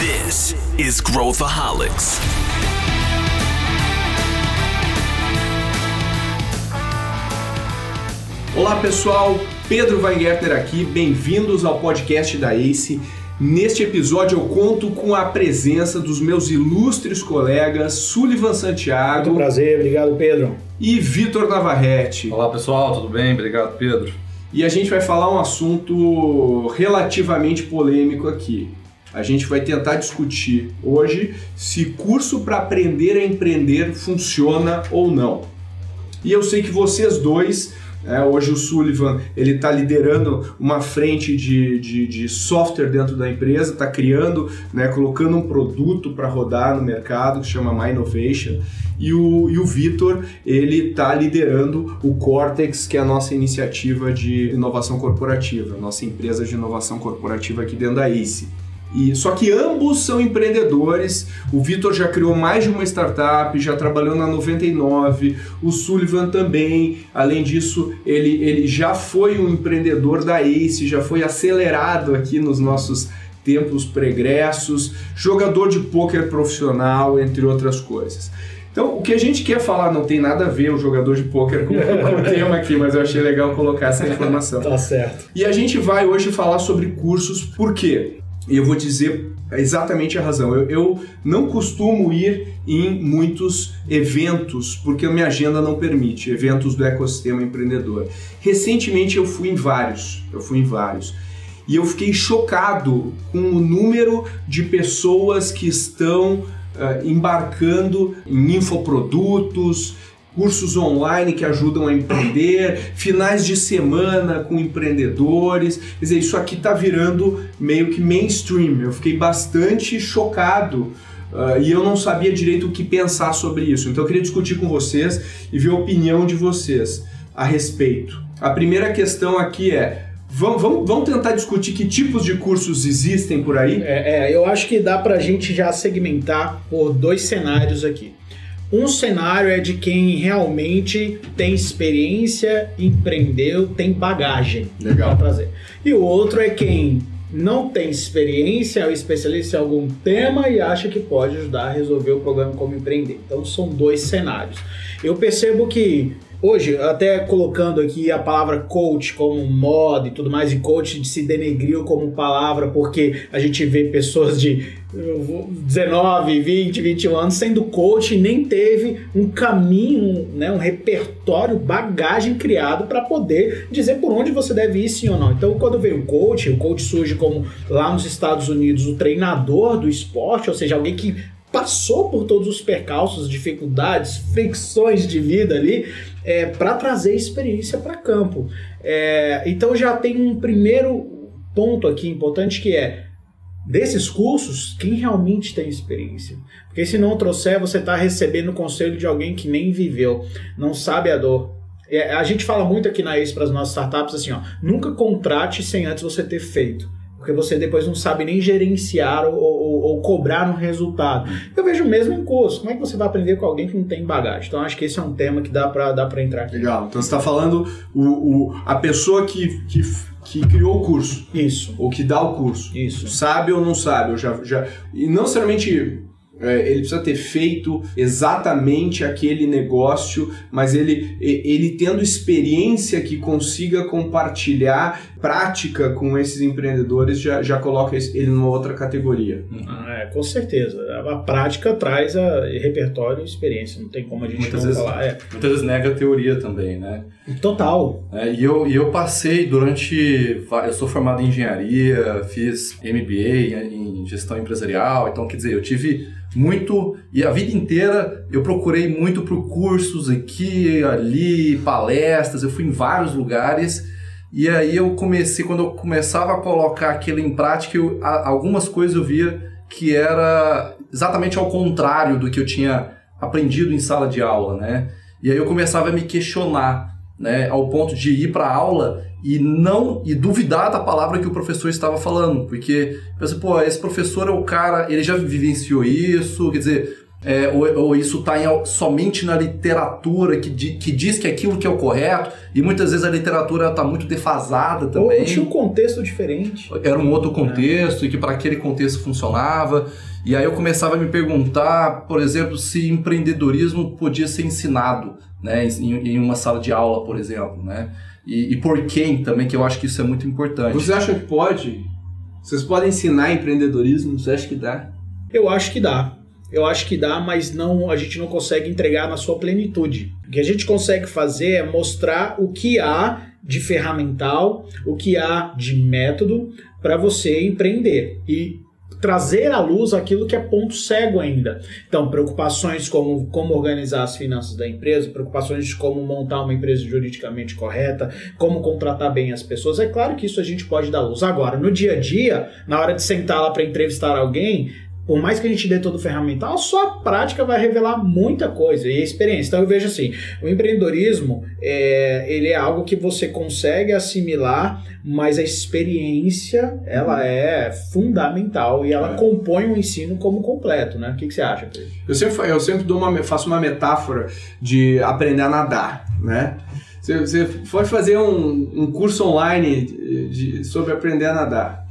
This is Growthaholics. Olá pessoal, Pedro Weingärtner aqui, bem-vindos ao podcast da ACE. Neste episódio eu conto com a presença dos meus ilustres colegas Sullivan Santiago Muito prazer, obrigado Pedro. e Vitor Navarrete. Olá pessoal, tudo bem? Obrigado, Pedro. E a gente vai falar um assunto relativamente polêmico aqui. A gente vai tentar discutir hoje se curso para aprender a empreender funciona ou não. E eu sei que vocês dois, né, hoje o Sullivan ele está liderando uma frente de, de, de software dentro da empresa, está criando, né, colocando um produto para rodar no mercado que chama My Innovation. E o, e o Vitor ele está liderando o Cortex, que é a nossa iniciativa de inovação corporativa, nossa empresa de inovação corporativa aqui dentro da ACE. E, só que ambos são empreendedores. O Vitor já criou mais de uma startup, já trabalhou na 99, o Sullivan também. Além disso, ele, ele já foi um empreendedor da ACE, já foi acelerado aqui nos nossos tempos pregressos, jogador de pôquer profissional, entre outras coisas. Então, o que a gente quer falar não tem nada a ver o jogador de pôquer com, com o tema aqui, mas eu achei legal colocar essa informação. Tá certo. E a gente vai hoje falar sobre cursos, por quê? E eu vou dizer exatamente a razão. Eu, eu, não costumo ir em muitos eventos, porque a minha agenda não permite, eventos do ecossistema empreendedor. Recentemente eu fui em vários, eu fui em vários. E eu fiquei chocado com o número de pessoas que estão uh, embarcando em infoprodutos, cursos online que ajudam a empreender, finais de semana com empreendedores. Quer dizer, isso aqui está virando meio que mainstream. Eu fiquei bastante chocado. Uh, e eu não sabia direito o que pensar sobre isso. Então eu queria discutir com vocês e ver a opinião de vocês a respeito. A primeira questão aqui é: vamos, vamos, vamos tentar discutir que tipos de cursos existem por aí? É, é, eu acho que dá pra gente já segmentar por dois cenários aqui. Um cenário é de quem realmente tem experiência, empreendeu, tem bagagem Legal. para trazer. E o outro é quem não tem experiência, é um especialista em algum tema e acha que pode ajudar a resolver o problema como empreender. Então são dois cenários. Eu percebo que hoje, até colocando aqui a palavra coach como moda e tudo mais, e coach se denegriu como palavra porque a gente vê pessoas de 19, 20, 21 anos sendo coach e nem teve um caminho, né, um repertório, bagagem criado para poder dizer por onde você deve ir sim ou não. Então, quando vem o coach, o coach surge como lá nos Estados Unidos o treinador do esporte, ou seja, alguém que passou por todos os percalços, dificuldades, fricções de vida ali, é, para trazer experiência para campo. É, então já tem um primeiro ponto aqui importante que é desses cursos, quem realmente tem experiência. Porque se não trouxer, você está recebendo o conselho de alguém que nem viveu, não sabe a dor. É, A gente fala muito aqui na ACE para as nossas startups assim, ó, nunca contrate sem antes você ter feito. Porque você depois não sabe nem gerenciar ou, ou, ou cobrar um resultado. Eu vejo mesmo em curso. Como é que você vai aprender com alguém que não tem bagagem? Então acho que esse é um tema que dá para dá pra entrar aqui. Legal. Então você está falando o, o, a pessoa que, que, que criou o curso. Isso. ou que dá o curso. Isso. Sabe ou não sabe? Eu já, já... E não necessariamente ele precisa ter feito exatamente aquele negócio, mas ele, ele tendo experiência que consiga compartilhar prática com esses empreendedores já, já coloca ele numa outra categoria. Ah, é, com certeza. A prática traz a repertório e experiência. Não tem como a gente Muitas não vezes- falar. É. Muitas vezes nega a teoria também, né? Total. É, e, eu, e eu passei durante. Eu sou formado em engenharia, fiz MBA em gestão empresarial, então quer dizer, eu tive muito. E a vida inteira eu procurei muito por cursos aqui, ali, palestras, eu fui em vários lugares. E aí eu comecei, quando eu começava a colocar aquilo em prática, eu- a- algumas coisas eu via que era exatamente ao contrário do que eu tinha aprendido em sala de aula, né? E aí eu começava a me questionar, né, ao ponto de ir para aula e não e duvidar da palavra que o professor estava falando, porque eu pensei, pô, esse professor é o cara, ele já vivenciou isso, quer dizer, É, ou, ou, isso está somente na literatura que, di, que diz que aquilo que é o correto, e muitas vezes a literatura está muito defasada também. Ou tinha um contexto diferente. Era um outro contexto, é. e que para aquele contexto funcionava. E aí eu começava a me perguntar, por exemplo, se empreendedorismo podia ser ensinado né, em, em uma sala de aula, por exemplo. Né? E, e por quem também, que eu acho que isso é muito importante. Você acha que pode? Vocês podem ensinar empreendedorismo? Você acha que dá? Eu acho que dá. Eu acho que dá, mas não a gente não consegue entregar na sua plenitude. O que a gente consegue fazer é mostrar o que há de ferramental, o que há de método para você empreender. E trazer à luz aquilo que é ponto cego ainda. Então, preocupações como como organizar as finanças da empresa, preocupações de como montar uma empresa juridicamente correta, como contratar bem as pessoas. É claro que isso a gente pode dar luz. Agora, no dia a dia, na hora de sentar lá para entrevistar alguém, por mais que a gente dê todo o ferramental, só a prática vai revelar muita coisa e a experiência. Então eu vejo assim, o empreendedorismo é, ele é algo que você consegue assimilar, mas a experiência ela uhum. é fundamental e ela é. compõe o ensino como completo, né? O que, que você acha, Pedro? Eu sempre, eu sempre dou uma, faço uma metáfora de aprender a nadar, né? Você, você pode fazer um, um curso online de, de, sobre aprender a nadar,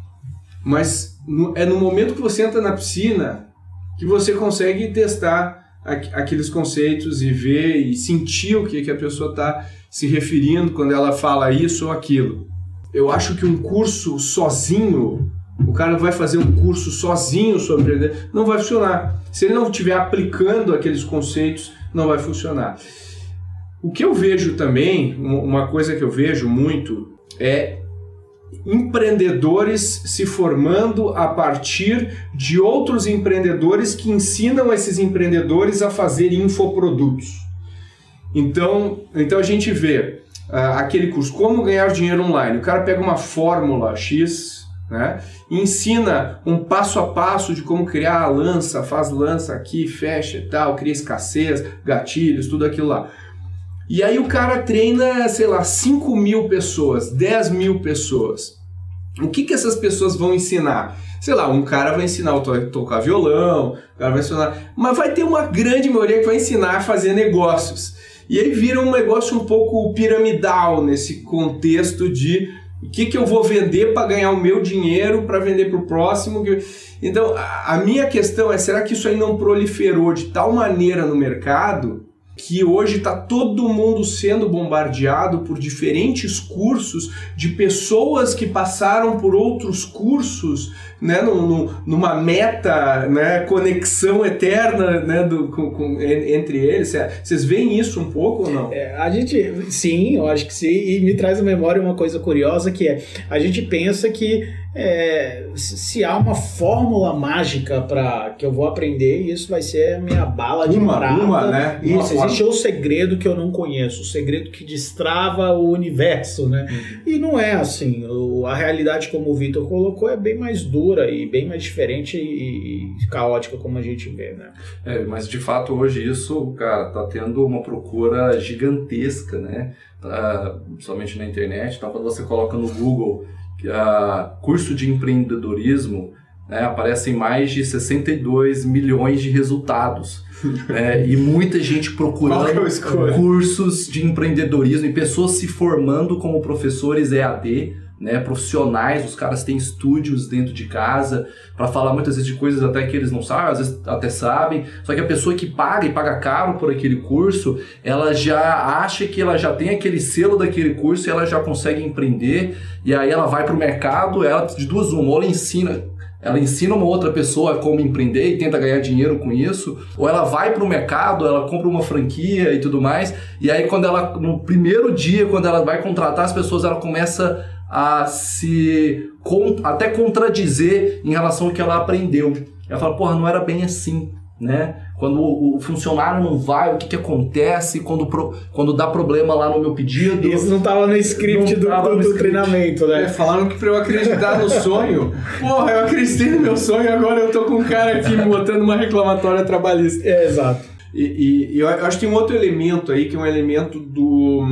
mas no, é no momento que você entra na piscina que você consegue testar aqueles conceitos e ver e sentir o que, que a pessoa está se referindo quando ela fala isso ou aquilo. Eu acho que um curso sozinho, o cara vai fazer um curso sozinho sobre empreender, não vai funcionar. Se ele não estiver aplicando aqueles conceitos, não vai funcionar. O que eu vejo também, uma coisa que eu vejo muito, é empreendedores se formando a partir de outros empreendedores que ensinam esses empreendedores a fazer infoprodutos. Então, então a gente vê uh, aquele curso Como Ganhar Dinheiro Online. O cara pega uma fórmula X né, e ensina um passo a passo de como criar a lança, faz lança aqui, fecha e tal, cria escassez, gatilhos, tudo aquilo lá. E aí o cara treina, sei lá, 5 mil pessoas, 10 mil pessoas. O que, que essas pessoas vão ensinar? Sei lá, um cara vai ensinar a tocar violão, o cara vai ensinar. Mas vai ter uma grande maioria que vai ensinar a fazer negócios. E aí vira um negócio um pouco piramidal nesse contexto de o que, que eu vou vender para ganhar o meu dinheiro para vender para o próximo. Então, a minha questão é: será que isso aí não proliferou de tal maneira no mercado que hoje está todo mundo sendo bombardeado por diferentes cursos de pessoas que passaram por outros cursos, né, numa meta, né, conexão eterna, né, do, com, com, entre eles. Vocês veem isso um pouco ou não? É, a gente, sim, eu acho que sim, e me traz à memória uma coisa curiosa que é, a gente pensa que é, se há uma fórmula mágica para que eu vou aprender, isso vai ser a minha bala de uma, prata. Uma, né? Uma isso, existe o segredo que eu não conheço, o segredo que destrava o universo, né? Uhum. E não é assim. O, a realidade, como o Vitor colocou, é bem mais dura e bem mais diferente e, e caótica como a gente vê, né? É, mas de fato hoje isso, cara, tá tendo uma procura gigantesca, né? Tá, somente na internet. Então quando você coloca no Google uh, curso de empreendedorismo, né, aparecem mais de 62 milhões de resultados. é, e muita gente procurando cursos de empreendedorismo e pessoas se formando como professores EAD né, profissionais, os caras têm estúdios dentro de casa para falar muitas vezes de coisas até que eles não sabem, às vezes até sabem. Só que a pessoa que paga e paga caro por aquele curso, ela já acha que ela já tem aquele selo daquele curso e ela já consegue empreender. E aí ela vai para o mercado, ela de duas uma, ou ela ensina ela ensina uma outra pessoa como empreender e tenta ganhar dinheiro com isso, ou ela vai para o mercado, ela compra uma franquia e tudo mais, e aí quando ela no primeiro dia, quando ela vai contratar as pessoas, ela começa a se até contradizer em relação ao que ela aprendeu. Ela fala, porra, não era bem assim, né? Quando o, funcionário não vai, o que, que acontece quando, pro, quando dá problema lá no meu pedido? Isso não estava no script do, do, do script. treinamento, né? É, falaram que para eu acreditar no sonho, porra, eu acreditei no meu sonho agora eu tô com um cara aqui botando uma reclamatória trabalhista. É, exato. E, e, eu acho que tem um outro elemento aí, que é um elemento do.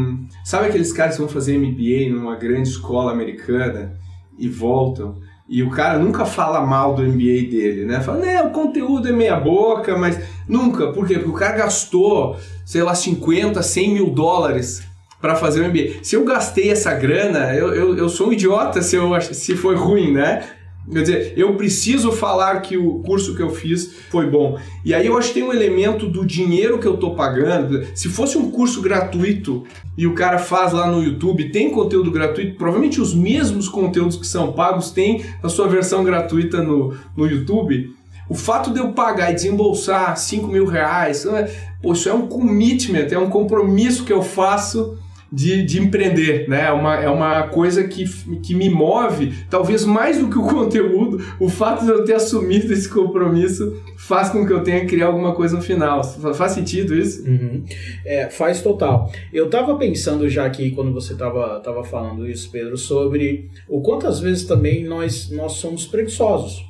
Sabe aqueles caras que vão fazer MBA numa grande escola americana e voltam? E o cara nunca fala mal do MBA dele, né? Fala, né, o conteúdo é meia boca, mas nunca. Por quê? Porque o cara gastou, sei lá, 50, 100 mil dólares para fazer o MBA. Se eu gastei essa grana, eu, eu, eu sou um idiota se, eu, se foi ruim, né? Quer dizer, eu preciso falar que o curso que eu fiz foi bom. E aí eu acho que tem um elemento do dinheiro que eu tô pagando. Se fosse um curso gratuito e o cara faz lá no YouTube, tem conteúdo gratuito, provavelmente os mesmos conteúdos que são pagos tem a sua versão gratuita no, no YouTube. O fato de eu pagar e desembolsar 5 mil reais, é, pô, isso é um commitment, é um compromisso que eu faço de, de empreender, né? É uma, é uma coisa que, que me move, talvez mais do que o conteúdo, o fato de eu ter assumido esse compromisso faz com que eu tenha que criar alguma coisa no final. Faz sentido isso? Uhum. É, faz total. Eu tava pensando já aqui, quando você tava, tava falando isso, Pedro, sobre o quantas vezes também nós, nós somos preguiçosos.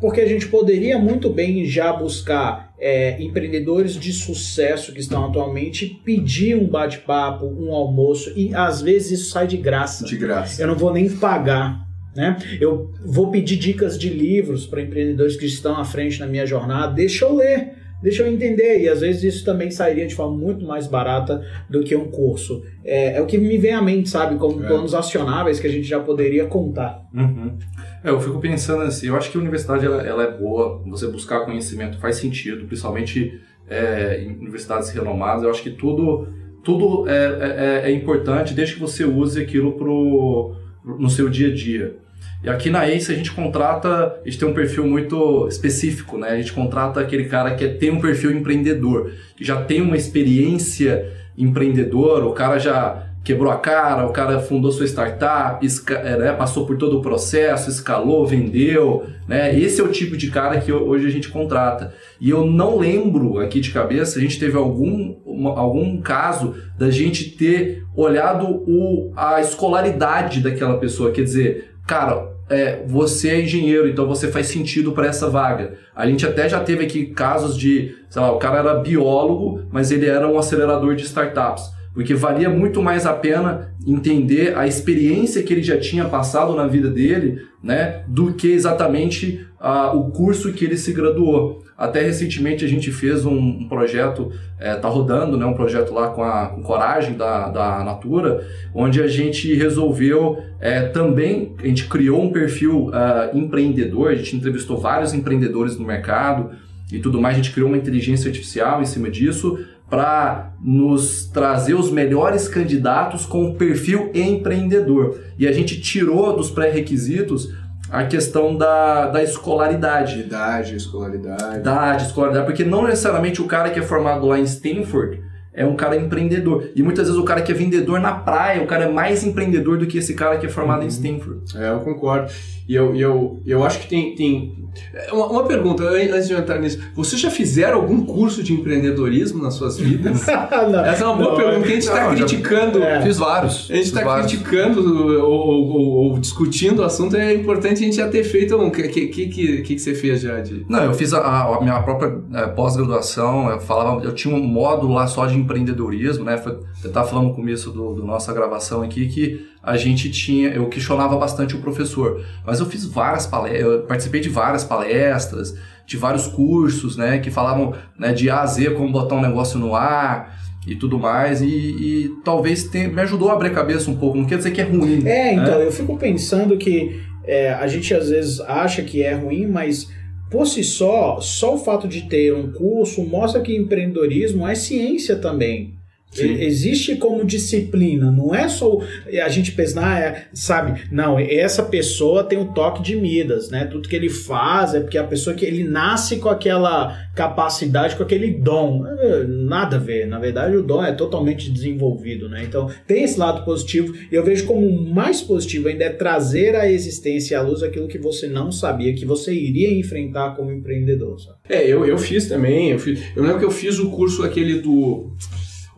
Porque a gente poderia muito bem já buscar é, empreendedores de sucesso que estão atualmente pedir um bate-papo, um almoço, e às vezes isso sai de graça. De graça. Eu não vou nem pagar. Né? Eu vou pedir dicas de livros para empreendedores que estão à frente na minha jornada, deixa eu ler deixa eu entender. E às vezes isso também sairia de forma muito mais barata do que um curso. É, é o que me vem à mente, sabe? Como é. planos acionáveis que a gente já poderia contar. Uhum. É, eu fico pensando assim, eu acho que a universidade ela, ela é boa, você buscar conhecimento faz sentido, principalmente é, em universidades renomadas. Eu acho que tudo, tudo é, é, é importante desde que você use aquilo pro, no seu dia a dia. E aqui na Ace a gente contrata, a gente tem um perfil muito específico, né? A gente contrata aquele cara que tem um perfil empreendedor, que já tem uma experiência empreendedora, o cara já quebrou a cara, o cara fundou sua startup, é, né, passou por todo o processo, escalou, vendeu, né? Esse é o tipo de cara que hoje a gente contrata. E eu não lembro aqui de cabeça, a gente teve algum, algum caso da gente ter olhado o, a escolaridade daquela pessoa, quer dizer, cara, é, você é engenheiro, então você faz sentido para essa vaga. A gente até já teve aqui casos de, sei lá, o cara era biólogo, mas ele era um acelerador de startups. Porque valia muito mais a pena entender a experiência que ele já tinha passado na vida dele, né, do que exatamente uh, o curso que ele se graduou. Até recentemente a gente fez um, um projeto, é, tá rodando, né, um projeto lá com a com Coragem da, da Natura, onde a gente resolveu é, também, a gente criou um perfil uh, empreendedor, a gente entrevistou vários empreendedores no mercado e tudo mais, a gente criou uma inteligência artificial em cima disso para nos trazer os melhores candidatos com perfil empreendedor. E a gente tirou dos pré-requisitos a questão da, da escolaridade. Idade, escolaridade. Idade, escolaridade, porque não necessariamente o cara que é formado lá em Stanford é um cara empreendedor. E muitas vezes o cara que é vendedor na praia, o cara é mais empreendedor do que esse cara que é formado uhum. em Stanford. É, eu concordo. E eu, eu, eu acho que tem. tem... É, uma, uma pergunta, antes de entrar nisso. Vocês já fizeram algum curso de empreendedorismo nas suas vidas? Essa é uma boa não, pergunta que a gente está criticando. Já, é. Fiz vários. A gente está criticando ou, ou, ou, ou, discutindo o assunto, é importante a gente já ter feito um. O que, que, que, que, você fez já de. Não, eu fiz a, a minha própria é, pós-graduação, eu falava, eu tinha um módulo lá só de empreendedorismo, né? Eu estava falando no começo do, do nossa gravação aqui que a gente tinha, eu questionava bastante o professor, mas eu fiz várias palestras, eu participei de várias palestras, de vários cursos, né, que falavam né, de A a Z como botar um negócio no ar e tudo mais, e, e talvez tenha, me ajudou a abrir a cabeça um pouco, não quer dizer que é ruim. É, então, né? eu fico pensando que é, a gente às vezes acha que é ruim, mas por si só, só o fato de ter um curso mostra que empreendedorismo é ciência também. Sim. Existe como disciplina, não é só a gente pensar, é, sabe? Não, essa pessoa tem o toque de Midas, né? Tudo que ele faz é porque a pessoa que ele nasce com aquela capacidade, com aquele dom. É, nada a ver, na verdade o dom é totalmente desenvolvido, né? Então tem esse lado positivo e eu vejo como mais positivo ainda é trazer à existência e à luz aquilo que você não sabia que você iria enfrentar como empreendedor. Sabe? É, eu, eu fiz também, eu, fiz, eu lembro que eu fiz o curso aquele do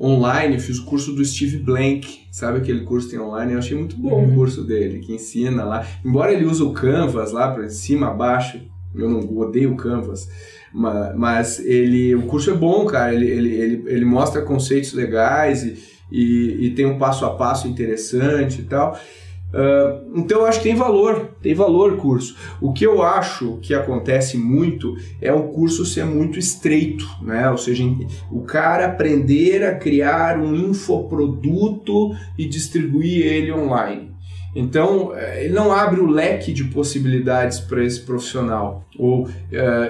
online, fiz o curso do Steve Blank, sabe aquele curso que tem online? Eu achei muito bom uhum. o curso dele, que ensina lá. Embora ele use o Canvas lá para cima, abaixo, eu não odeio o Canvas, mas, mas, ele, o curso é bom, cara. Ele, ele, ele, ele mostra conceitos legais e, e, e, tem um passo a passo interessante e tal. Uh, então eu acho que tem valor, tem valor curso. O que eu acho que acontece muito é o curso ser muito estreito, né? Ou seja, o cara aprender a criar um infoproduto e distribuir ele online. Então, eh, ele não abre o leque de possibilidades para esse profissional. Ou, uh,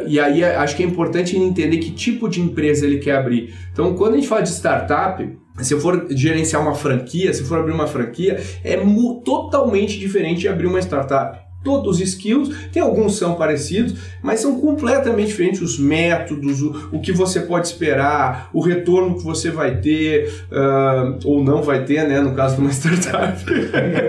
e aí acho que é importante entender que tipo de empresa ele quer abrir. Então, quando a gente fala de startup, se eu for gerenciar uma franquia, se for abrir uma franquia, é totalmente diferente de abrir uma startup todos os skills, tem alguns são parecidos, mas são completamente diferentes os métodos, o, o que você pode esperar, o retorno que você vai ter uh, ou não vai ter, né, no caso de uma startup.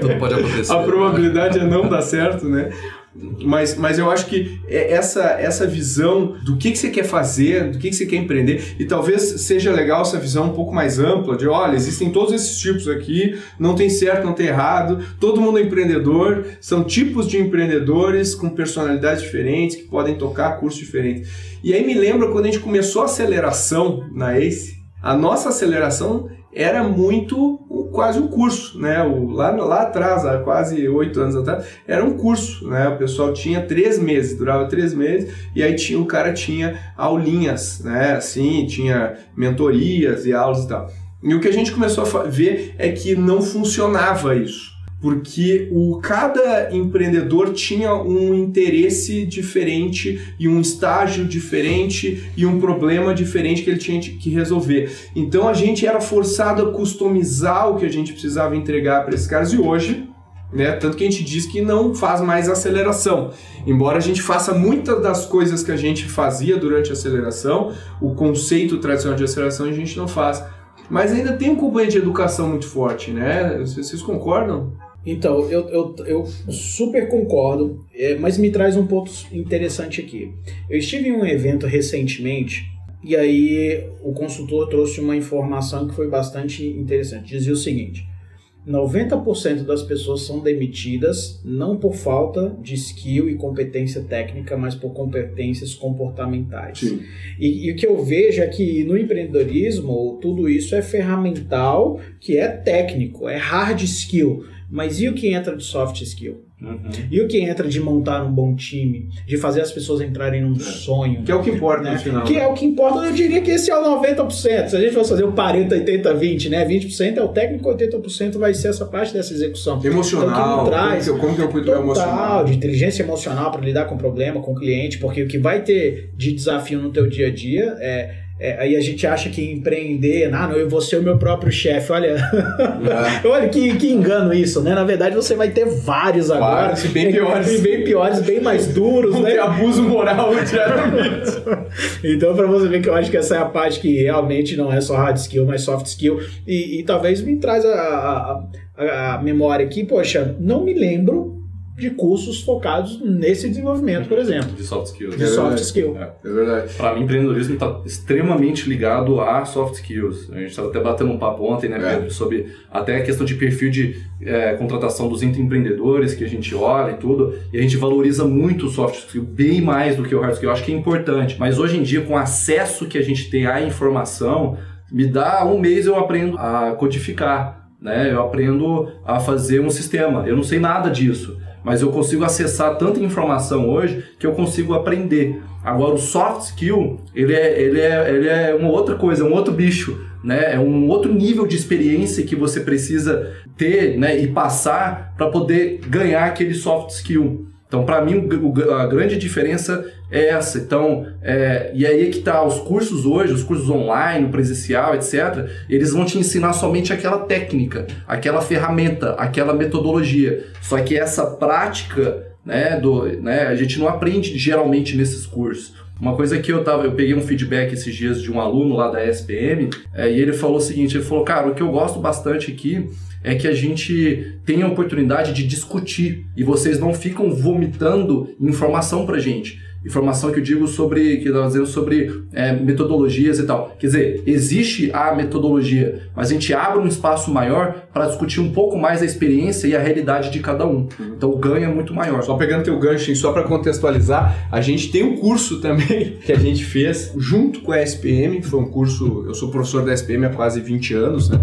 Tudo pode acontecer. A probabilidade é não dar certo, né? Mas, mas eu acho que é essa, essa visão do que, que você quer fazer, do que, que você quer empreender, e talvez seja legal essa visão um pouco mais ampla, de olha, existem todos esses tipos aqui, não tem certo, não tem errado, todo mundo é empreendedor, são tipos de empreendedores com personalidades diferentes, que podem tocar cursos diferentes. E aí me lembra quando a gente começou a aceleração na ACE, a nossa aceleração era muito quase um curso, né? O, lá, lá atrás, há quase oito anos atrás, era um curso, né? O pessoal tinha três meses, durava três meses, e aí tinha, o cara tinha aulinhas, né? Assim, tinha mentorias e aulas e tal. E o que a gente começou a ver é que não funcionava isso porque o cada empreendedor tinha um interesse diferente e um estágio diferente e um problema diferente que ele tinha que resolver. Então a gente era forçado a customizar o que a gente precisava entregar para esses caras e hoje né? Tanto que a gente diz que não faz mais aceleração. Embora a gente faça muitas das coisas que a gente fazia durante a aceleração, o conceito tradicional de aceleração a gente não faz. Mas ainda tem um componente de educação muito forte, né? Vocês concordam? Então, eu, eu, eu super concordo, é, mas me traz um ponto interessante aqui. Eu estive em um evento recentemente e aí o consultor trouxe uma informação que foi bastante interessante. Dizia o seguinte: 90% das pessoas são demitidas não por falta de skill e competência técnica, mas por competências comportamentais. E, e, o que eu vejo é que no empreendedorismo tudo isso é ferramental, que é técnico, é hard skill. Mas e o que entra de soft skill? Uhum. E o que entra de montar um bom time, de fazer as pessoas entrarem num é. sonho. Que é o que importa né? no final. Que é o que importa, eu diria que esse é o 90%. Se a gente fosse fazer o 40, 80, 20, né? 20% é o técnico, 80% vai ser essa parte dessa execução. Emocional. Então, que traz como, que, como que eu cuido total, emocional? de inteligência emocional para lidar com o problema, com o cliente, porque o que vai ter de desafio no teu dia a dia é é, aí a gente acha que empreender, ah, não, eu vou ser o meu próprio chefe. Olha, é. olha que, que engano isso, né? Na verdade, você vai ter vários agora. Vários, bem piores. Bem piores, bem mais duros, né? Abuso moral diariamente. então, para você ver que eu acho que essa é a parte que realmente não é só hard skill, mas soft skill. E, e talvez me traz a, a, a memória aqui, poxa, não me lembro de cursos focados nesse desenvolvimento, por exemplo. De soft skills. De é soft skill. É, é verdade. Para mim, empreendedorismo está extremamente ligado a soft skills. A gente estava até batendo um papo ontem, né, Pedro, é. sobre até a questão de perfil de é, contratação dos empreendedores que a gente olha e tudo. E a gente valoriza muito o soft skill, bem mais do que o hard skill. Eu acho que é importante. Mas hoje em dia, com o acesso que a gente tem à informação, me dá um mês eu aprendo a codificar. Né? Eu aprendo a fazer um sistema. Eu não sei nada disso mas eu consigo acessar tanta informação hoje que eu consigo aprender. Agora, o soft skill, ele é, ele é, ele é uma outra coisa, é um outro bicho, né? É um outro nível de experiência que você precisa ter né? e passar para poder ganhar aquele soft skill. Então, para mim, a grande diferença é essa. Então, é, e aí é que tá, os cursos hoje, os cursos online, presencial, etc., eles vão te ensinar somente aquela técnica, aquela ferramenta, aquela metodologia. Só que essa prática, né, do, né, a gente não aprende geralmente nesses cursos. Uma coisa que eu tava, eu peguei um feedback esses dias de um aluno lá da SPM, é, e ele falou o seguinte, ele falou, cara, o que eu gosto bastante aqui é que a gente tem a oportunidade de discutir e vocês não ficam vomitando informação pra gente informação que eu digo sobre, que estava dizendo sobre é, metodologias e tal. Quer dizer, existe a metodologia, mas a gente abre um espaço maior para discutir um pouco mais a experiência e a realidade de cada um. Uhum. Então o ganho é muito maior. Só pegando teu gancho, só para contextualizar, a gente tem um curso também que a gente fez junto com a SPM, foi um curso, eu sou professor da SPM há quase 20 anos, né?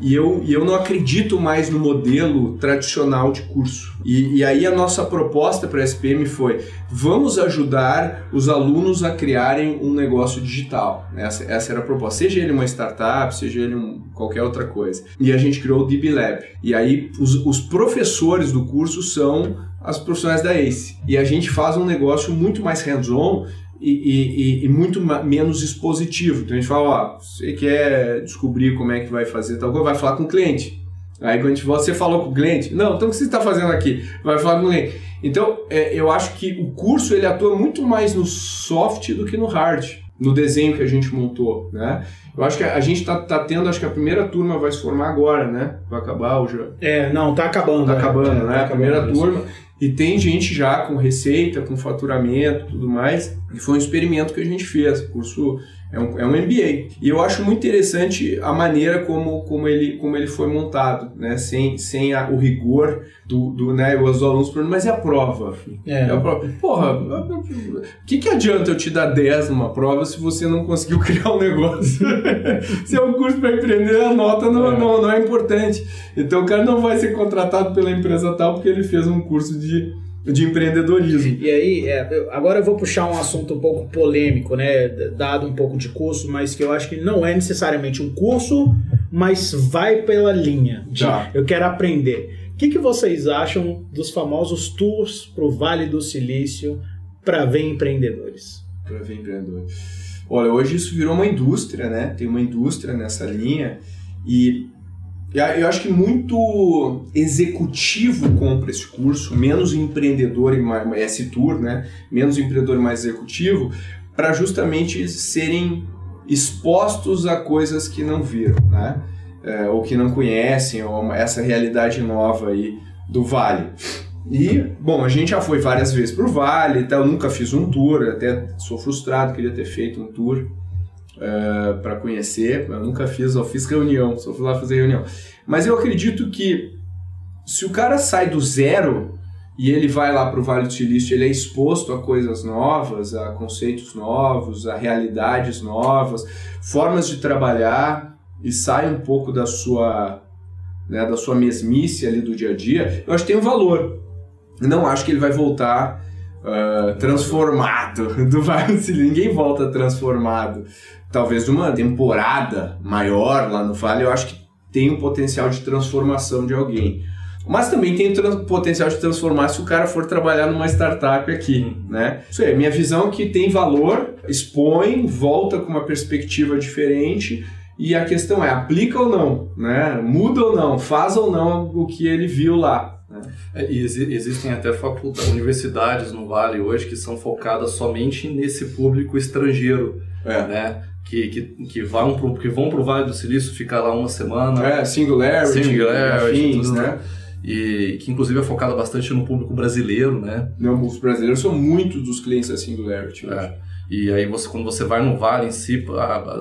E eu, e eu não acredito mais no modelo tradicional de curso. E, e aí a nossa proposta para a SPM foi: vamos ajudar os alunos a criarem um negócio digital. Essa, essa era a proposta. Seja ele uma startup, seja ele um, qualquer outra coisa. E a gente criou o DB Lab. E aí os, os professores do curso são as profissionais da ACE. E a gente faz um negócio muito mais hands-on e, e, e, muito menos expositivo. Então a gente fala, ó, você quer descobrir como é que vai fazer tal coisa, vai falar com o cliente. Aí quando a gente volta, você falou com o cliente? Não, então o que você está fazendo aqui? Vai falar com o cliente. Então é, eu acho que o curso ele atua muito mais no soft do que no hard, no desenho que a gente montou, né? Eu acho que a gente está tá tendo, acho que a primeira turma vai se formar agora, né? Vai acabar o já. É, não, tá acabando. Tá é, acabando, é, né? tá a primeira acabando, turma. E tem gente já com receita, com faturamento tudo mais. E foi um experimento que a gente fez. Curso é um, é um MBA. E eu acho muito interessante a maneira como, como, ele, como ele foi montado, né? Sem, sem a, o rigor do, do né? Os alunos perguntam, mas e a prova? É. E a prova? Porra, o que, que adianta eu te dar 10 numa prova se você não conseguiu criar um negócio? se é um curso para empreender, a nota não é. Não, não é importante. Então o cara não vai ser contratado pela empresa tal porque ele fez um curso de de empreendedorismo. E aí, é, agora eu vou puxar um assunto um pouco polêmico, né? Dado um pouco de curso, mas que eu acho que não é necessariamente um curso, mas vai pela linha de Tá. eu quero aprender. O que, que vocês acham dos famosos tours para o Vale do Silício para ver empreendedores? Para ver empreendedor. Olha, hoje isso virou uma indústria, né? Tem uma indústria nessa linha e eu acho que muito executivo compra esse curso, menos empreendedor e mais esse tour, né? Menos empreendedor e mais executivo, para justamente serem expostos a coisas que não viram, né? É, ou que não conhecem, ou essa realidade nova aí do Vale. E, bom, a gente já foi várias vezes pro Vale, tá? eu nunca fiz um tour, até sou frustrado, queria ter feito um tour uh, para conhecer. Eu nunca fiz, só fiz reunião, só fui lá fazer reunião. Mas eu acredito que se o cara sai do zero e ele vai lá para o Vale do Silício, ele é exposto a coisas novas, a conceitos novos, a realidades novas, formas de trabalhar e sai um pouco da sua né, da sua mesmice ali do dia a dia, eu acho que tem um valor. Não acho que ele vai voltar uh, transformado do Silício. Ninguém volta transformado. Talvez numa temporada maior lá no Vale, eu acho que tem um potencial de transformação de alguém. Mas também tem o potencial de transformar se o cara for trabalhar numa startup aqui, né? Isso aí, minha visão é que tem valor, expõe, volta com uma perspectiva diferente e a questão é, aplica ou não, né? Muda ou não, faz ou não o que ele viu lá. Né? É, e exi existem até faculdades, universidades no Vale hoje que são focadas somente nesse público estrangeiro, É. né? Que, que, que, vão pro, que vão pro Vale do Silício ficar lá uma semana. É, Singularity, Singularity, afins, tudo, né? E que inclusive é focada bastante no público brasileiro, né? Não, os brasileiros são muitos dos clientes da Singularity. hoje. É. E aí você, quando você vai no Vale em si,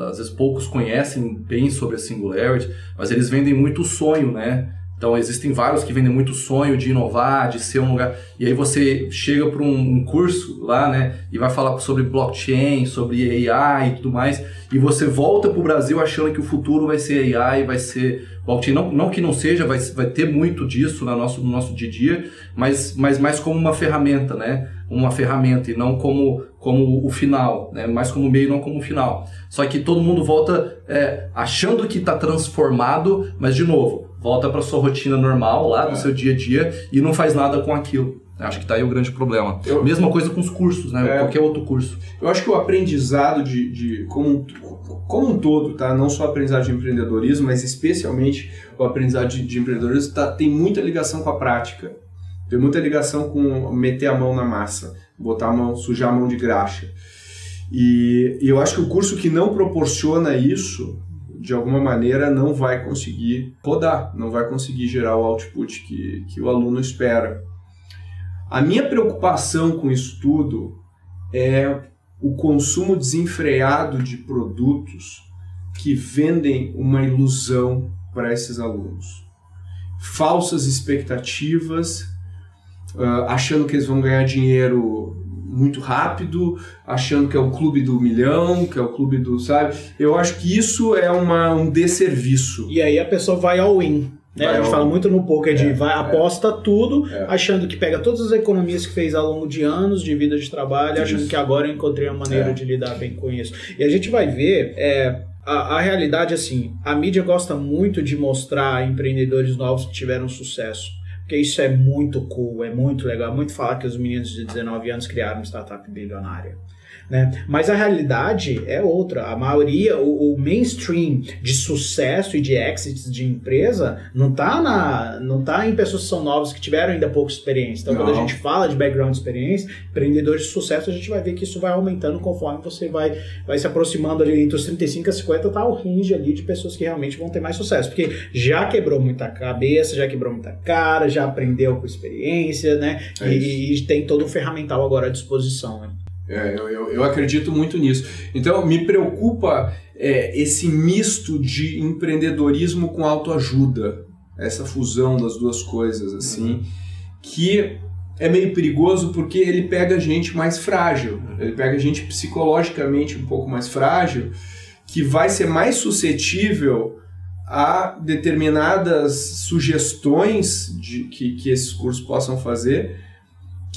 às vezes poucos conhecem bem sobre a Singularity, mas eles vendem muito sonho, né? Então existem vários que vendem muito sonho de inovar, de ser um lugar. E aí você chega para um, um curso lá, né? E vai falar sobre blockchain, sobre AI e tudo mais. E você volta para o Brasil achando que o futuro vai ser AI, vai ser blockchain. Não, não que não seja, vai, vai ter muito disso no nosso, no nosso dia a dia, mas, mas mais como uma ferramenta, né? Uma ferramenta e não como, como o final, né? Mais como meio, não como final. Só que todo mundo volta é, achando que está transformado, mas de novo, volta para sua rotina normal lá, do É. seu dia a dia e não faz nada com aquilo. Acho que tá aí o grande problema. Eu- Mesma coisa com os cursos, né? É. Qualquer outro curso. Eu acho que o aprendizado de, de como, um- como um todo, tá? Não só o aprendizado de empreendedorismo, mas especialmente o aprendizado de, de empreendedorismo tá, tem muita ligação com a prática. Tem muita ligação com meter a mão na massa, botar a mão, sujar a mão de graxa. E, e eu acho que o curso que não proporciona isso, de alguma maneira, não vai conseguir rodar, não vai conseguir gerar o output que, que o aluno espera. A minha preocupação com isso tudo é o consumo desenfreado de produtos que vendem uma ilusão para esses alunos. Falsas expectativas, ah, achando que eles vão ganhar dinheiro muito rápido, achando que é o clube do milhão, que é o clube do, sabe? Eu acho que isso é uma, um desserviço. E aí a pessoa vai all in. Né? Vai a gente ao- fala muito no poker de É, vai, é. aposta tudo, É. achando que pega todas as economias que fez ao longo de anos de vida de trabalho, achando Isso. que agora eu encontrei uma maneira É. de lidar bem com isso. E a gente vai ver. é, a, a realidade, assim, a mídia gosta muito de mostrar empreendedores novos que tiveram sucesso. Porque isso é muito cool, é muito legal. É muito falar que os meninos de 19 anos criaram uma startup bilionária. Né? Mas a realidade é outra. A maioria, o, o mainstream de sucesso e de exits de empresa não tá, na, não tá em pessoas que são novas, que tiveram ainda pouca experiência. Então, quando a Não. gente fala de background de experiência, empreendedores de sucesso, a gente vai ver que isso vai aumentando conforme você vai, vai se aproximando ali entre os 35 e 50, tá o range ali de pessoas que realmente vão ter mais sucesso. Porque já quebrou muita cabeça, já quebrou muita cara, já aprendeu com experiência, né? É e, e tem todo um ferramental agora à disposição, né? É, eu, eu, eu acredito muito nisso. Então, me preocupa é, esse misto de empreendedorismo com autoajuda, essa fusão das duas coisas, assim, que é meio perigoso porque ele pega gente mais frágil, ele pega gente psicologicamente um pouco mais frágil, que vai ser mais suscetível a determinadas sugestões de, que, que esses cursos possam fazer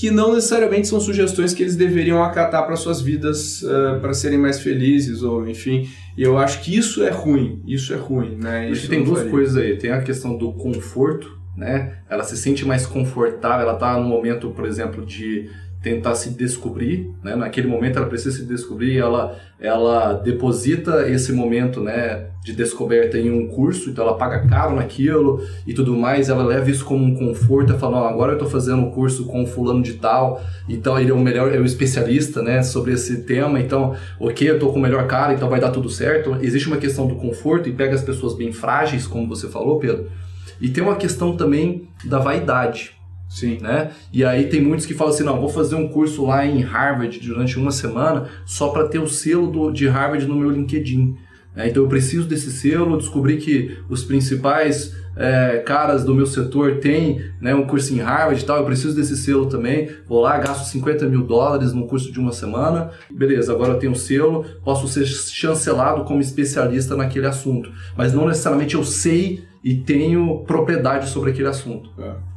que não necessariamente são sugestões que eles deveriam acatar para suas vidas para serem mais felizes ou enfim e eu acho que isso é ruim isso é ruim né isso tem duas faria. coisas aí. Tem a questão do conforto, né? Ela se sente mais confortável, ela tá no momento, por exemplo, de tentar se descobrir, né? Naquele momento ela precisa se descobrir, ela ela deposita esse momento, né, de descoberta em um curso, então ela paga caro naquilo e tudo mais, ela leva isso como um conforto, ela fala, "Não, agora eu tô fazendo um curso com fulano de tal, então ele é o melhor, é o especialista, né, sobre esse tema, então, OK, eu tô com o melhor cara, então vai dar tudo certo. Existe uma questão do conforto e pega as pessoas bem frágeis, como você falou, Pedro. E tem uma questão também da vaidade sim né? E aí tem muitos que falam assim, não, vou fazer um curso lá em Harvard durante uma semana só para ter o selo do, de Harvard no meu LinkedIn. né? então eu preciso desse selo, descobri que os principais é, caras do meu setor têm né, um curso em Harvard e tal, eu preciso desse selo também, vou lá, gasto 50 mil dólares num curso de uma semana, beleza, agora eu tenho o selo, posso ser chancelado como especialista naquele assunto, mas não necessariamente eu sei e tenho propriedade sobre aquele assunto.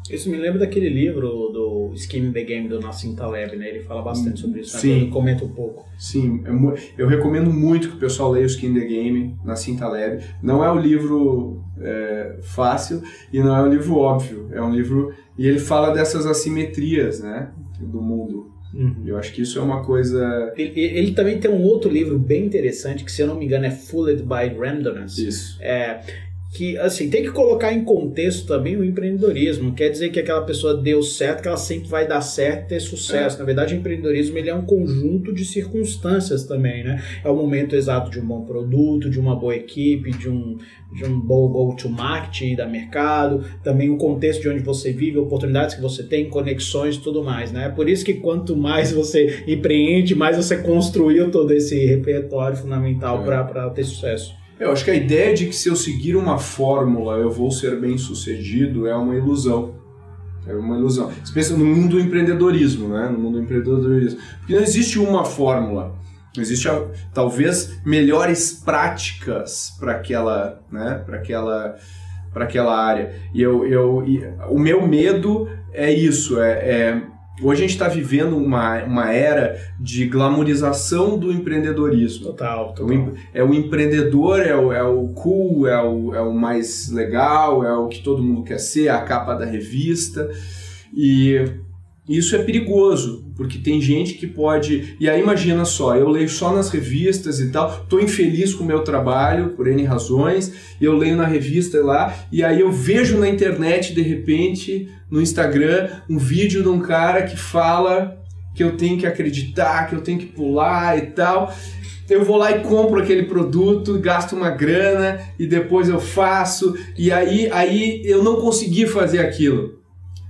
Isso me lembra daquele livro do Skin in the Game do Nassim Taleb, né? Ele fala bastante sobre isso, né? Sim. Ele comenta um pouco. Sim, é mu- eu recomendo muito que o pessoal leia o Skin the Game, na Cinta Lab. Não é um livro é, fácil e não é um livro óbvio. É um livro. E ele fala dessas assimetrias, né? Do mundo. Eu acho que isso é uma coisa. Ele, ele também tem um outro livro bem interessante, que se eu não me engano é Fooled by Randomness. Isso. É, que assim tem que colocar em contexto também o empreendedorismo. Quer dizer que aquela pessoa deu certo, que ela sempre vai dar certo, ter sucesso. Na verdade, o empreendedorismo ele é um conjunto de circunstâncias também, né? É o momento exato de um bom produto, de uma boa equipe, de um de um bom go-to-market da mercado, também o contexto de onde você vive, oportunidades que você tem, conexões e tudo mais, né? Por isso que quanto mais você empreende, mais você construiu todo esse repertório fundamental É. para ter sucesso. Eu acho que a ideia de que se eu seguir uma fórmula eu vou ser bem sucedido é uma ilusão. É uma ilusão. Você pensa no mundo do empreendedorismo, né? No mundo do empreendedorismo. Porque não existe uma fórmula. Existe talvez melhores práticas para aquela, né? Para aquela, para aquela área. E eu, eu, e o meu medo é isso. É, é- hoje a gente está vivendo uma, uma era de glamorização do empreendedorismo. Total, total. É o empreendedor, é o, é o cool, é o, é o mais legal, é o que todo mundo quer ser, a capa da revista. E isso é perigoso, porque tem gente que pode. E aí imagina só, eu leio só nas revistas e tal, tô infeliz com o meu trabalho, por N razões, eu leio na revista lá, e aí eu vejo na internet, de repente, no Instagram, um vídeo de um cara que fala que eu tenho que acreditar, que eu tenho que pular e tal eu vou lá e compro aquele produto, gasto uma grana e depois eu faço e aí aí eu não consegui fazer aquilo.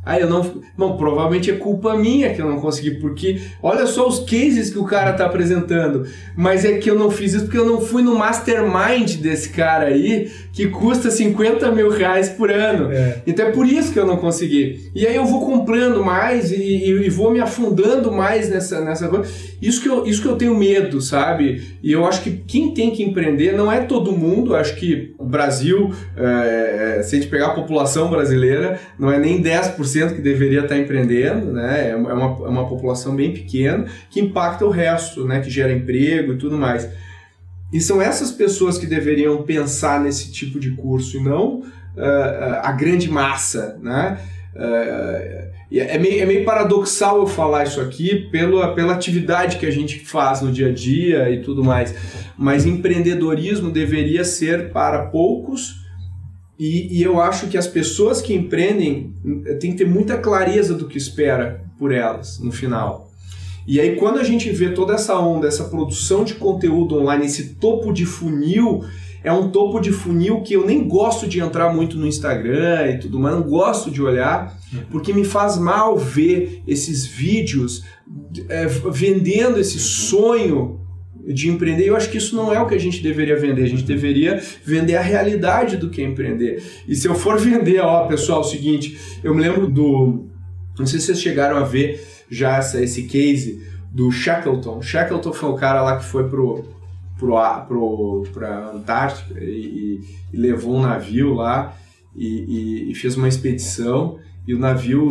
Ah, eu não. Bom, provavelmente é culpa minha que eu não consegui, porque olha só os cases que o cara tá apresentando. Mas é que eu não fiz isso porque eu não fui no mastermind desse cara aí, que custa 50 mil reais por ano. É. Então é por isso que eu não consegui. E aí eu vou comprando mais e, e- e vou me afundando mais nessa, nessa coisa. Isso que, eu, isso que eu tenho medo, sabe? E eu acho que quem tem que empreender não é todo mundo. Eu acho que o Brasil, é, é, se a gente pegar a população brasileira, não é nem 10% que deveria estar empreendendo, né? É uma, é uma, é uma população bem pequena que impacta o resto, né? Que gera emprego e tudo mais. E são essas pessoas que deveriam pensar nesse tipo de curso e não ah, a grande massa, né? E é, meio, é meio paradoxal eu falar isso aqui pela, pela atividade que a gente faz no dia a dia e tudo mais, mas empreendedorismo deveria ser para poucos e, e eu acho que as pessoas que empreendem eh, têm que ter muita clareza do que espera por elas no final. E aí, quando a gente vê toda essa onda, essa produção de conteúdo online, esse topo de funil, é um topo de funil que eu nem gosto de entrar muito no Instagram e tudo mais, não gosto de olhar, porque me faz mal ver esses vídeos é, vendendo esse sonho de empreender. Eu acho que isso não é o que a gente deveria vender. A gente deveria vender a realidade do que é empreender. E se eu for vender, ó, pessoal, é o seguinte, eu me lembro do. Não sei se vocês chegaram a ver já essa, esse case do Shackleton. Shackleton foi o cara lá que foi pro, pro, pro, pra Antártica e, e levou um navio lá e, e- e fez uma expedição e o navio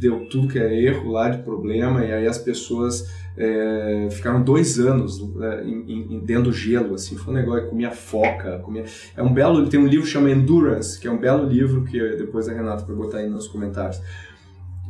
deu tudo que é erro lá de problema e aí as pessoas é, ficaram dois anos né, em, em- dentro do gelo, assim, foi um negócio, comia foca, comia... É um belo, tem um livro que chama Endurance, que é um belo livro que depois a Renata vai botar aí nos comentários.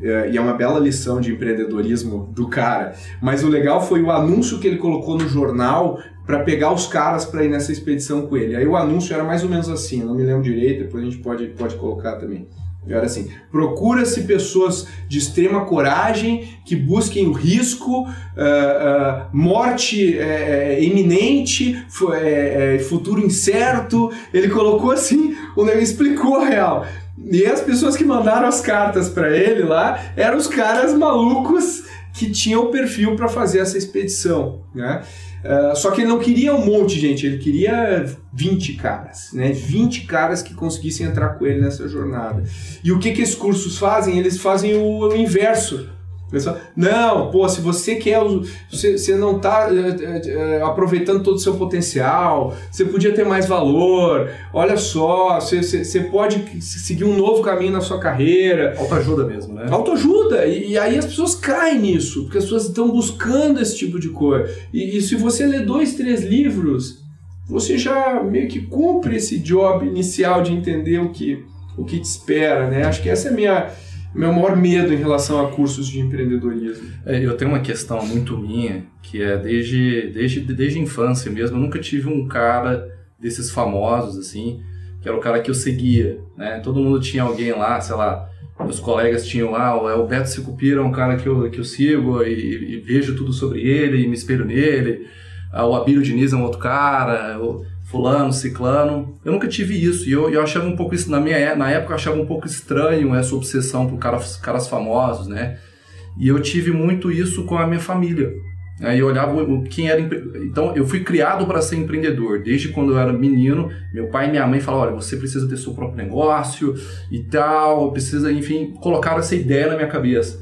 É, e é uma bela lição de empreendedorismo do cara. Mas o legal foi o anúncio que ele colocou no jornal para pegar os caras para ir nessa expedição com ele. Aí o anúncio era mais ou menos assim, não me lembro direito, depois a gente pode, pode colocar também. Era assim: procura-se pessoas de extrema coragem que busquem o risco, ah, ah, morte eh, iminente, eh, futuro incerto. Ele colocou assim, o explicou a real. E as pessoas que mandaram as cartas para ele lá eram os caras malucos que tinham o perfil para fazer essa expedição, né? Ah, só que ele não queria um monte, gente, ele queria 20 caras, né? 20 caras que conseguissem entrar com ele nessa jornada. E o que, que esses cursos fazem? Eles fazem o, o inverso. Falam, Não, pô, se você quer, você, você não está aproveitando todo o seu potencial, você podia ter mais valor, olha só, você, você, pode seguir um novo caminho na sua carreira, Autoajuda mesmo, né? Autoajuda, e, e aí as pessoas caem nisso, porque as pessoas estão buscando esse tipo de coisa. E, e se você lê dois, três livros, você já meio que cumpre esse job inicial de entender o que, o que te espera, né? Acho que essa é a minha meu maior medo em relação a cursos de empreendedorismo. É, eu tenho uma questão muito minha, que é desde, desde, desde a infância mesmo, eu nunca tive um cara desses famosos, assim, que era o cara que eu seguia, né? Todo mundo tinha alguém lá, sei lá, meus colegas tinham lá, o- o Beto é um cara que eu, que eu sigo e, e vejo tudo sobre ele e me espelho nele. Ah, O Abílio Diniz é um outro cara, o fulano, ciclano. Eu nunca tive isso e eu, eu achava um pouco isso, na minha na época eu achava um pouco estranho essa obsessão por caras, caras famosos, né? E eu tive muito isso com a minha família. Aí eu olhava quem era. empre- Então, eu fui criado para ser empreendedor. Desde quando eu era menino, meu pai e minha mãe falavam: olha, você precisa ter seu próprio negócio e tal, precisa, enfim, colocaram essa ideia na minha cabeça.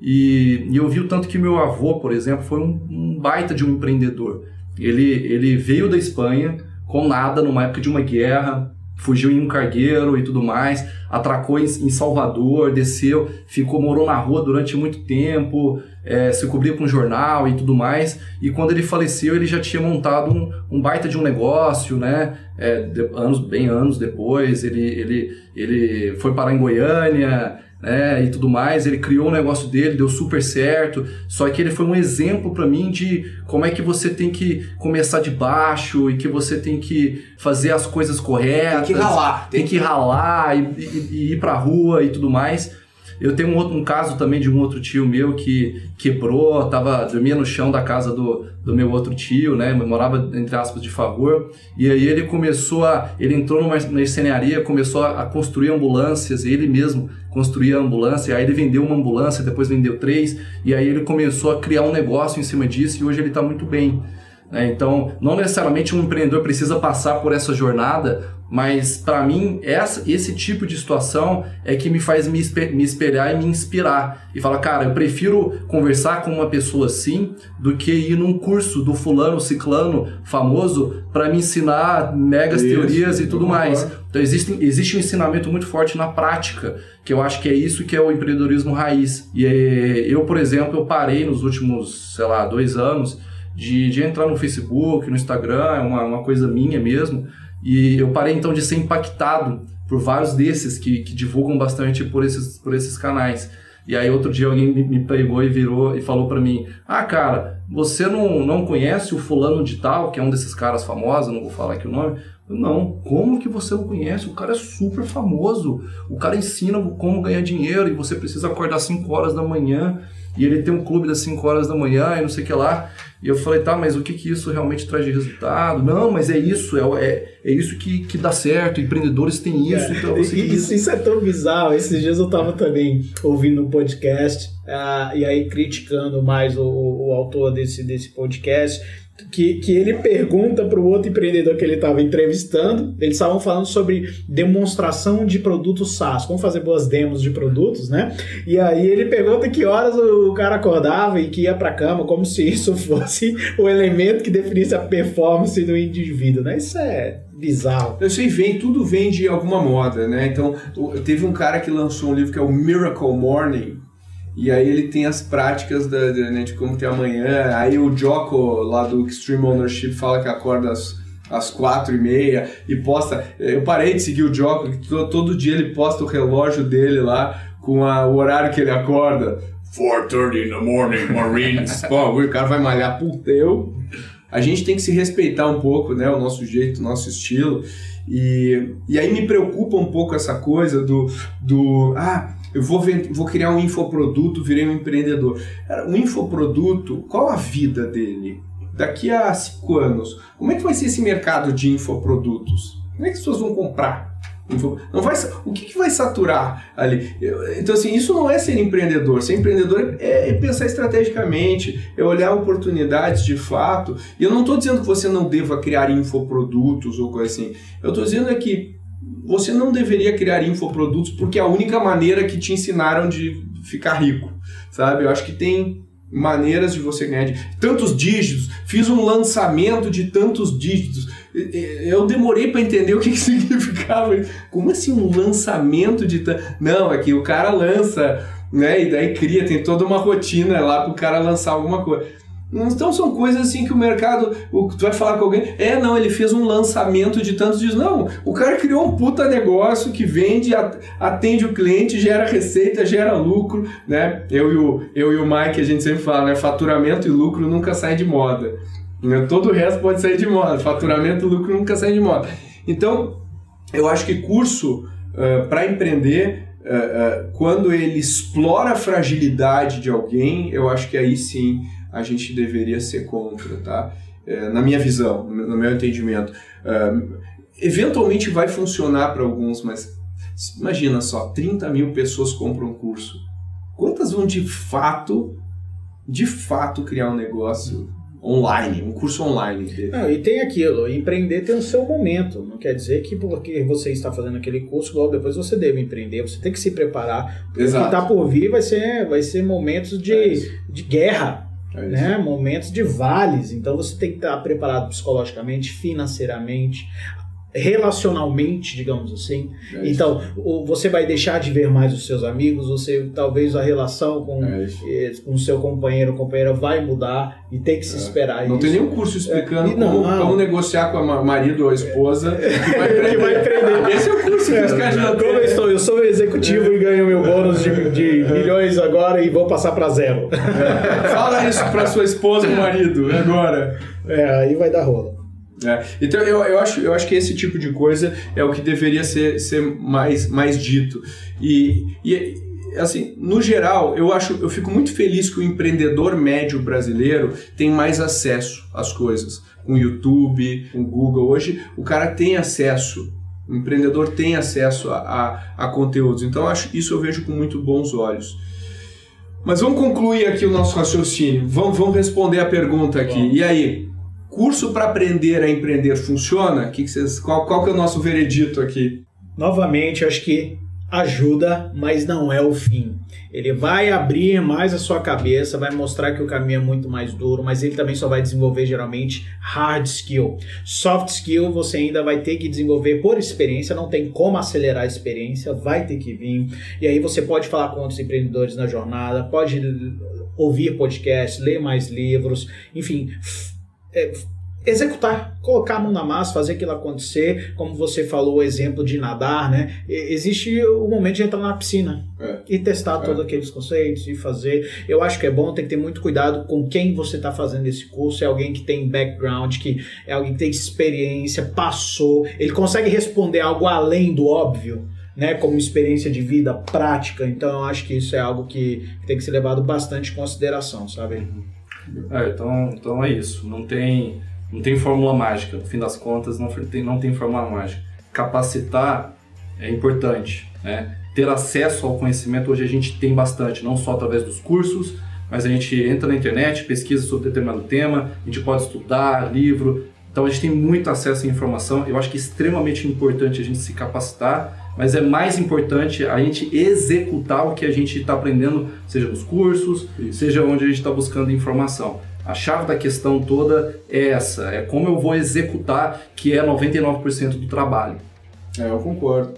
E, e eu vi o tanto que meu avô, por exemplo, foi um, um baita de um empreendedor. Ele, ele veio da Espanha com nada numa época de uma guerra, fugiu em um cargueiro e tudo mais, atracou em, Salvador, desceu, ficou, morou na rua durante muito tempo, é, se cobria com jornal e tudo mais. E quando ele faleceu, ele já tinha montado um, um baita de um negócio, né? É, de- anos, bem anos depois, ele, ele, ele foi parar em Goiânia, né, e tudo mais. Ele criou um negócio dele, deu super certo. Só que ele foi um exemplo para mim de como é que você tem que começar de baixo e que você tem que fazer as coisas corretas. Tem que ralar. Tem que ralar e, e- e ir pra rua e tudo mais. Eu tenho um, outro, um caso também de um outro tio meu que quebrou, tava, dormia no chão da casa do, do meu outro tio, né? Morava, entre aspas, de favor. E aí ele começou a. Ele entrou numa mercenaria, começou a, a construir ambulâncias, ele mesmo construía ambulância. Aí ele vendeu uma ambulância, depois vendeu três. E aí ele começou a criar um negócio em cima disso e hoje ele está muito bem. Né? Então, não necessariamente um empreendedor precisa passar por essa jornada, mas para mim essa, esse tipo de situação é que me faz me, me espelhar e me inspirar e falar, cara, eu prefiro conversar com uma pessoa assim do que ir num curso do fulano ciclano famoso para me ensinar megas isso, teorias e tudo mais. Então existe, existe um ensinamento muito forte na prática, que eu acho que é isso que é o empreendedorismo raiz. E é, eu, por exemplo, eu parei nos últimos, sei lá, dois anos de, de entrar no Facebook, no Instagram, é uma, uma coisa minha mesmo. E eu parei então de ser impactado por vários desses que, que divulgam bastante por esses, por esses canais. E aí outro dia alguém me, me pegou e virou e falou para mim: "Ah, cara, você não, não conhece o fulano de tal, que é um desses caras famosos, não vou falar aqui o nome". Não, como que você não conhece? O cara é super famoso. O cara ensina como ganhar dinheiro e você precisa acordar 5 horas da manhã e ele tem um clube das 5 horas da manhã e não sei o que lá. E eu falei, tá, mas o que, que isso realmente traz de resultado? Não, mas é isso, é, é, é isso que, que dá certo, empreendedores têm isso, é, então você isso, isso é tão bizarro. Esses dias eu tava também ouvindo um podcast, uh, e aí criticando mais o, o autor desse, desse podcast que, que ele pergunta para o outro empreendedor que ele estava entrevistando. Eles estavam falando sobre demonstração de produtos SaaS, como fazer boas demos de produtos, né? E aí ele pergunta que horas o cara acordava e que ia para cama, como se isso fosse o elemento que definisse a performance do indivíduo, né? Isso é bizarro. Eu sei, vem, tudo vem de alguma moda, né? Então, teve um cara que lançou um livro que é o Miracle Morning, e aí ele tem as práticas da, né, de como ter amanhã. Aí o Jocko, lá do Extreme Ownership, fala que acorda às, às quatro e meia e posta... Eu parei de seguir o Jocko, que todo dia ele posta o relógio dele lá com a, o horário que ele acorda. 4.30 in the morning, Marines. Pô, o cara vai malhar. Puta, eu... A gente tem que se respeitar um pouco, né? O nosso jeito, o nosso estilo. E, e aí me preocupa um pouco essa coisa do... do ah, eu vou, vou criar um infoproduto, virei um empreendedor. Um infoproduto, qual a vida dele? Daqui a cinco anos, como é que vai ser esse mercado de infoprodutos? Como é que as pessoas vão comprar? Não vai, o que, que vai saturar ali? Então, assim, isso não é ser empreendedor. Ser empreendedor é, é pensar estrategicamente, é olhar oportunidades de fato. E eu não estou dizendo que você não deva criar infoprodutos ou coisa assim. Eu estou dizendo é que você não deveria criar infoprodutos porque é a única maneira que te ensinaram de ficar rico, sabe? Eu acho que tem maneiras de você ganhar de tantos dígitos. Fiz um lançamento de tantos dígitos. Eu demorei para entender o que, que significava. Como assim um lançamento de Não, é que o cara lança, né? E daí cria, tem toda uma rotina lá para o cara lançar alguma coisa. Então são coisas assim que o mercado, o, tu vai falar com alguém, é não, ele fez um lançamento de tantos dias. Não, o cara criou um puta negócio que vende, atende o cliente, gera receita, gera lucro, né? Eu e o, eu e o Mike, a gente sempre fala, né? Faturamento e lucro nunca saem de moda. Né? Todo o resto pode sair de moda, faturamento e lucro nunca saem de moda. Então, eu acho que curso uh, para empreender Uh, uh, quando ele explora a fragilidade de alguém, eu acho que aí sim a gente deveria ser contra, tá? É, na minha visão, no meu entendimento. É, eventualmente vai funcionar para alguns, mas imagina só, 30 mil pessoas compram um curso. Quantas vão de fato, de fato criar um negócio online, um curso online. Não, e tem aquilo, empreender tem o seu momento. Não quer dizer que porque você está fazendo aquele curso, logo depois você deve empreender. Você tem que se preparar. Exato. O que está por vir vai ser, vai ser momentos de, é de guerra é né? Momentos de vales. Então você tem que estar preparado psicologicamente, financeiramente, relacionalmente, digamos assim. É então, você vai deixar de ver mais os seus amigos, você talvez a relação com é eh, com o seu companheiro ou companheira vai mudar e tem que se é. esperar não isso. tem nenhum curso explicando é, não, como, não. como, negociar com a marido ou a esposa que vai empreender. Esse é o curso que os caras Como eu estou, eu sou executivo e ganho meu bônus de, de milhões agora e vou passar para zero. Fala isso para sua esposa ou marido agora. É, aí vai dar rola. É. Então eu, eu, acho, eu acho que esse tipo de coisa é o que deveria ser, ser mais, mais dito. E, e assim, no geral, eu acho, eu fico muito feliz que o empreendedor médio brasileiro tem mais acesso às coisas, com o YouTube, com o Google. Hoje, o cara tem acesso, o empreendedor tem acesso a, a, a conteúdos. Então, acho isso eu vejo com muito bons olhos. Mas vamos concluir aqui o nosso raciocínio. Vamos, vamos responder a pergunta aqui. E aí, curso para aprender a empreender funciona? Que que vocês, qual, qual que é o nosso veredito aqui? Novamente, acho que ajuda, mas não é o fim. Ele vai abrir mais a sua cabeça, vai mostrar que o caminho é muito mais duro, mas ele também só vai desenvolver geralmente hard skill. Soft skill você ainda vai ter que desenvolver por experiência, não tem como acelerar a experiência, vai ter que vir. E aí você pode falar com outros empreendedores na jornada, pode ouvir podcast, ler mais livros, enfim, é, executar, colocar a mão na massa, fazer aquilo acontecer, como você falou o exemplo de nadar, né? Existe o momento de entrar na piscina é. e testar é. todos aqueles conceitos e fazer. Eu acho que é bom, tem que ter muito cuidado com quem você está fazendo esse curso. É alguém que tem background, que é alguém que tem experiência, passou, ele consegue responder algo além do óbvio. Né, como experiência de vida prática, então eu acho que isso é algo que tem que ser levado bastante em consideração, sabe? É, então, então é isso. Não tem não tem fórmula mágica, no fim das contas não tem, não tem fórmula mágica. Capacitar é importante, né? Ter acesso ao conhecimento hoje a gente tem bastante, não só através dos cursos, mas a gente entra na internet, pesquisa sobre determinado tema, a gente pode estudar, livro, então a gente tem muito acesso à informação. Eu acho que é extremamente importante a gente se capacitar, mas é mais importante a gente executar o que a gente está aprendendo, seja nos cursos, Isso. seja onde a gente está buscando informação. A chave da questão toda é essa, é como eu vou executar, que é 99% do trabalho. É, eu concordo.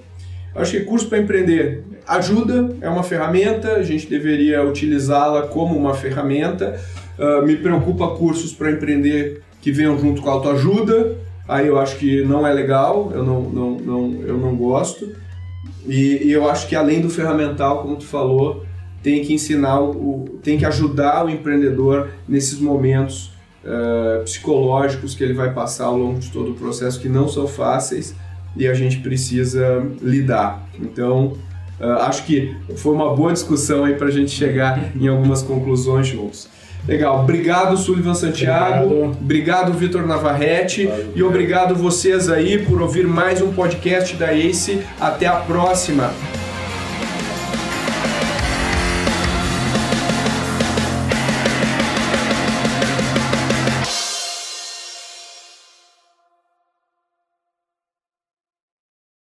Acho que curso para empreender ajuda, é uma ferramenta, a gente deveria utilizá-la como uma ferramenta. Uh, me preocupa cursos para empreender que venham junto com a autoajuda, aí eu acho que não é legal, eu não, não, não, eu não gosto. E, e eu acho que além do ferramental, como tu falou, tem que ensinar, o, tem que ajudar o empreendedor nesses momentos uh, psicológicos que ele vai passar ao longo de todo o processo, que não são fáceis e a gente precisa lidar. Então, uh, acho que foi uma boa discussão aí para a gente chegar em algumas conclusões juntos. Legal, obrigado Sullivan Santiago, obrigado, obrigado Vitor Navarrete. Valeu, e obrigado vocês aí por ouvir mais um podcast da ACE. Até a próxima!